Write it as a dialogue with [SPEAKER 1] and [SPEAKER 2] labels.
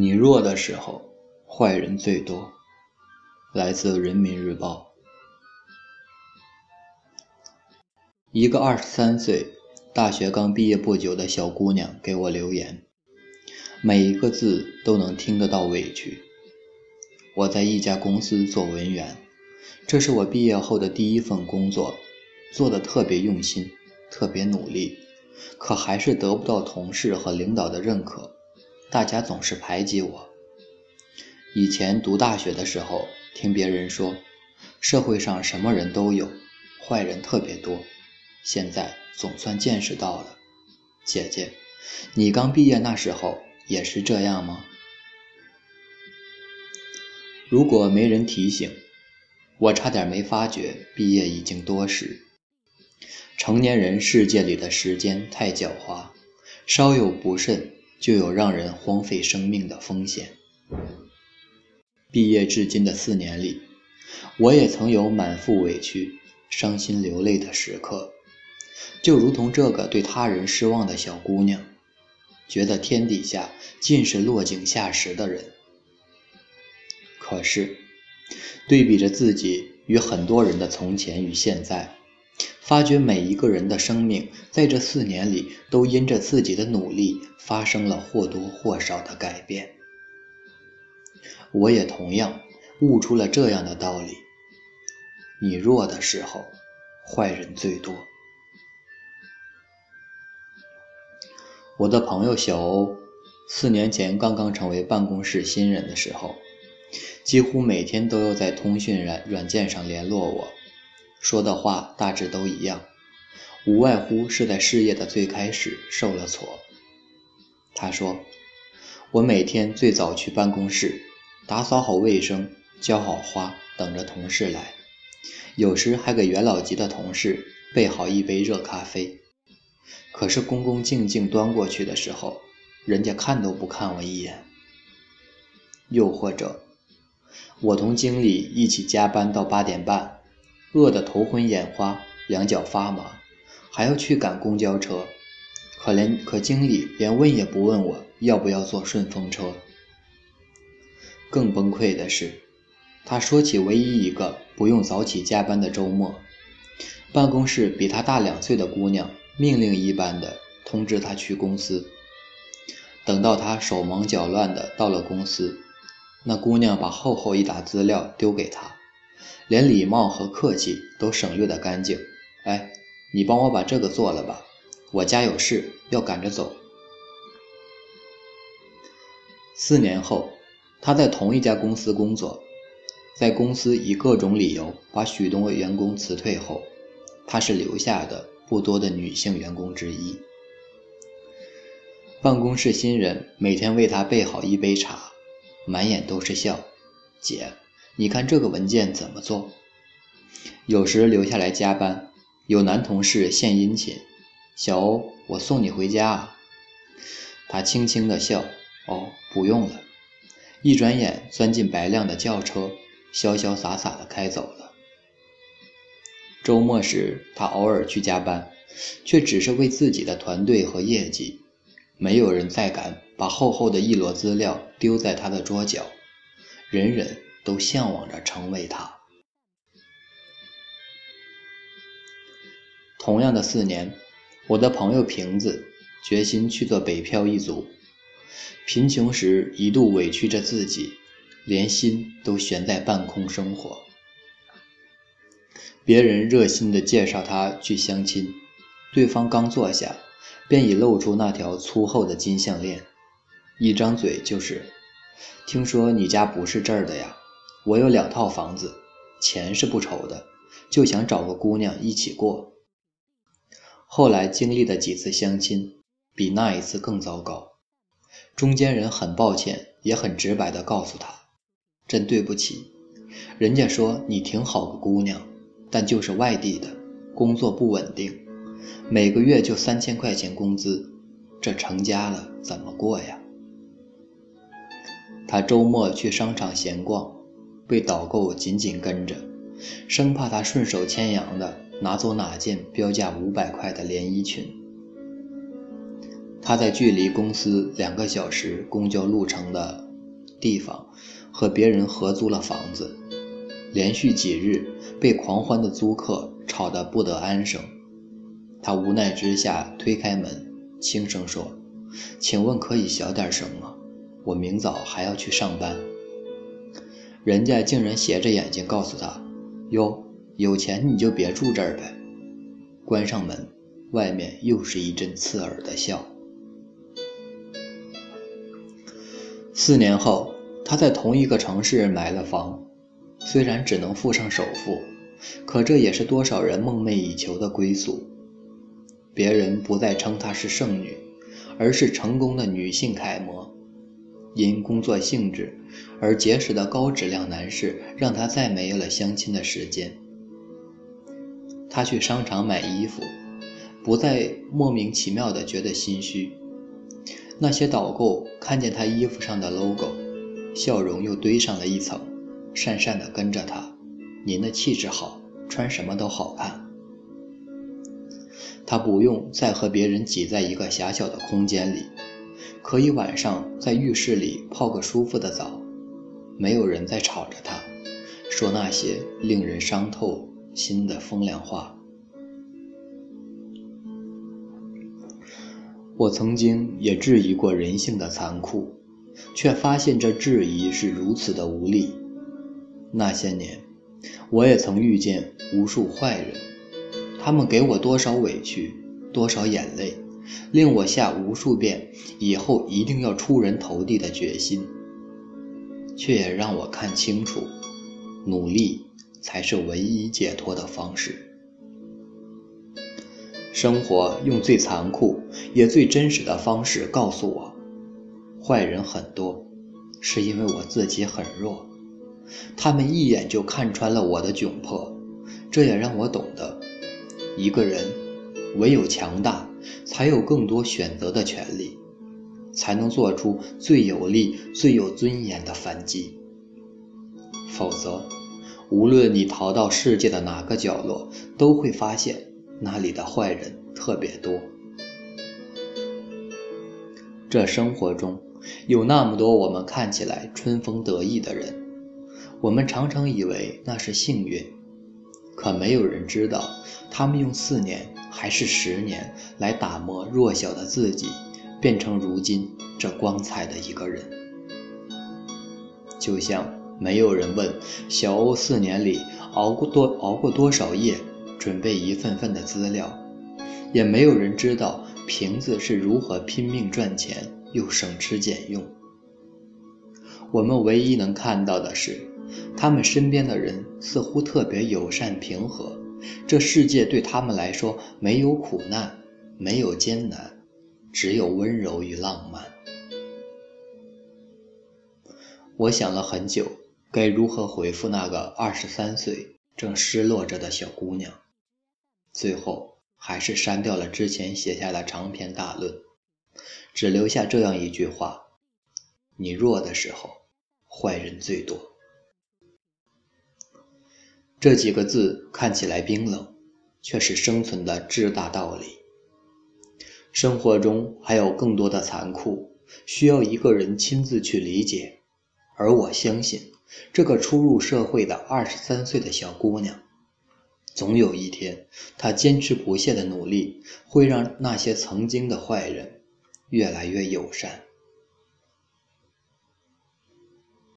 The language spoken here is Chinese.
[SPEAKER 1] 你弱的时候，坏人最多。来自《人民日报》。一个二十三岁、大学刚毕业不久的小姑娘给我留言，每一个字都能听得到委屈。我在一家公司做文员，这是我毕业后的第一份工作，做的特别用心，特别努力，可还是得不到同事和领导的认可。大家总是排挤我。以前读大学的时候，听别人说，社会上什么人都有，坏人特别多。现在总算见识到了，姐姐，你刚毕业那时候也是这样吗？如果没人提醒，我差点没发觉毕业已经多时。成年人世界里的时间太狡猾，稍有不慎。就有让人荒废生命的风险。毕业至今的四年里，我也曾有满腹委屈、伤心流泪的时刻，就如同这个对他人失望的小姑娘，觉得天底下尽是落井下石的人。可是，对比着自己与很多人的从前与现在，发觉每一个人的生命在这四年里都因着自己的努力发生了或多或少的改变。我也同样悟出了这样的道理：你弱的时候，坏人最多。我的朋友小欧，四年前刚刚成为办公室新人的时候，几乎每天都要在通讯软软件上联络我。说的话大致都一样，无外乎是在事业的最开始受了挫。他说：“我每天最早去办公室，打扫好卫生，浇好花，等着同事来。有时还给元老级的同事备好一杯热咖啡。可是恭恭敬敬端过去的时候，人家看都不看我一眼。又或者，我同经理一起加班到八点半。”饿得头昏眼花，两脚发麻，还要去赶公交车。可连可经理连问也不问我要不要坐顺风车。更崩溃的是，他说起唯一一个不用早起加班的周末，办公室比他大两岁的姑娘命令一般的通知他去公司。等到他手忙脚乱的到了公司，那姑娘把厚厚一沓资料丢给他。连礼貌和客气都省略的干净。哎，你帮我把这个做了吧，我家有事要赶着走。四年后，他在同一家公司工作，在公司以各种理由把许多员工辞退后，他是留下的不多的女性员工之一。办公室新人每天为他备好一杯茶，满眼都是笑，姐。你看这个文件怎么做？有时留下来加班，有男同事献殷勤：“小欧，我送你回家啊。”他轻轻的笑：“哦，不用了。”一转眼钻进白亮的轿车，潇潇洒洒的开走了。周末时，他偶尔去加班，却只是为自己的团队和业绩。没有人再敢把厚厚的一摞资料丢在他的桌角，人人。都向往着成为他。同样的四年，我的朋友瓶子决心去做北漂一族。贫穷时一度委屈着自己，连心都悬在半空生活。别人热心的介绍他去相亲，对方刚坐下，便已露出那条粗厚的金项链，一张嘴就是：“听说你家不是这儿的呀？”我有两套房子，钱是不愁的，就想找个姑娘一起过。后来经历的几次相亲，比那一次更糟糕。中间人很抱歉，也很直白地告诉他：“真对不起，人家说你挺好个姑娘，但就是外地的，工作不稳定，每个月就三千块钱工资，这成家了怎么过呀？”他周末去商场闲逛。被导购紧紧跟着，生怕他顺手牵羊的拿走哪件标价五百块的连衣裙。他在距离公司两个小时公交路程的地方，和别人合租了房子，连续几日被狂欢的租客吵得不得安生。他无奈之下推开门，轻声说：“请问可以小点声吗？我明早还要去上班。”人家竟然斜着眼睛告诉他：“哟，有钱你就别住这儿呗。”关上门，外面又是一阵刺耳的笑。四年后，他在同一个城市买了房，虽然只能付上首付，可这也是多少人梦寐以求的归宿。别人不再称她是剩女，而是成功的女性楷模。因工作性质而结识的高质量男士，让她再没有了相亲的时间。她去商场买衣服，不再莫名其妙的觉得心虚。那些导购看见她衣服上的 logo，笑容又堆上了一层，讪讪的跟着她：“您的气质好，穿什么都好看。”他不用再和别人挤在一个狭小的空间里，可以晚上在浴室里泡个舒服的澡，没有人再吵着他，说那些令人伤透心的风凉话。我曾经也质疑过人性的残酷，却发现这质疑是如此的无力。那些年，我也曾遇见无数坏人。他们给我多少委屈，多少眼泪，令我下无数遍以后一定要出人头地的决心，却也让我看清楚，努力才是唯一解脱的方式。生活用最残酷也最真实的方式告诉我，坏人很多，是因为我自己很弱，他们一眼就看穿了我的窘迫，这也让我懂得。一个人唯有强大，才有更多选择的权利，才能做出最有力、最有尊严的反击。否则，无论你逃到世界的哪个角落，都会发现那里的坏人特别多。这生活中有那么多我们看起来春风得意的人，我们常常以为那是幸运。可没有人知道，他们用四年还是十年来打磨弱小的自己，变成如今这光彩的一个人。就像没有人问小欧四年里熬过多熬过多少夜，准备一份份的资料，也没有人知道瓶子是如何拼命赚钱又省吃俭用。我们唯一能看到的是。他们身边的人似乎特别友善平和，这世界对他们来说没有苦难，没有艰难，只有温柔与浪漫。我想了很久，该如何回复那个二十三岁正失落着的小姑娘，最后还是删掉了之前写下的长篇大论，只留下这样一句话：你弱的时候，坏人最多。这几个字看起来冰冷，却是生存的至大道理。生活中还有更多的残酷，需要一个人亲自去理解。而我相信，这个初入社会的二十三岁的小姑娘，总有一天，她坚持不懈的努力，会让那些曾经的坏人越来越友善。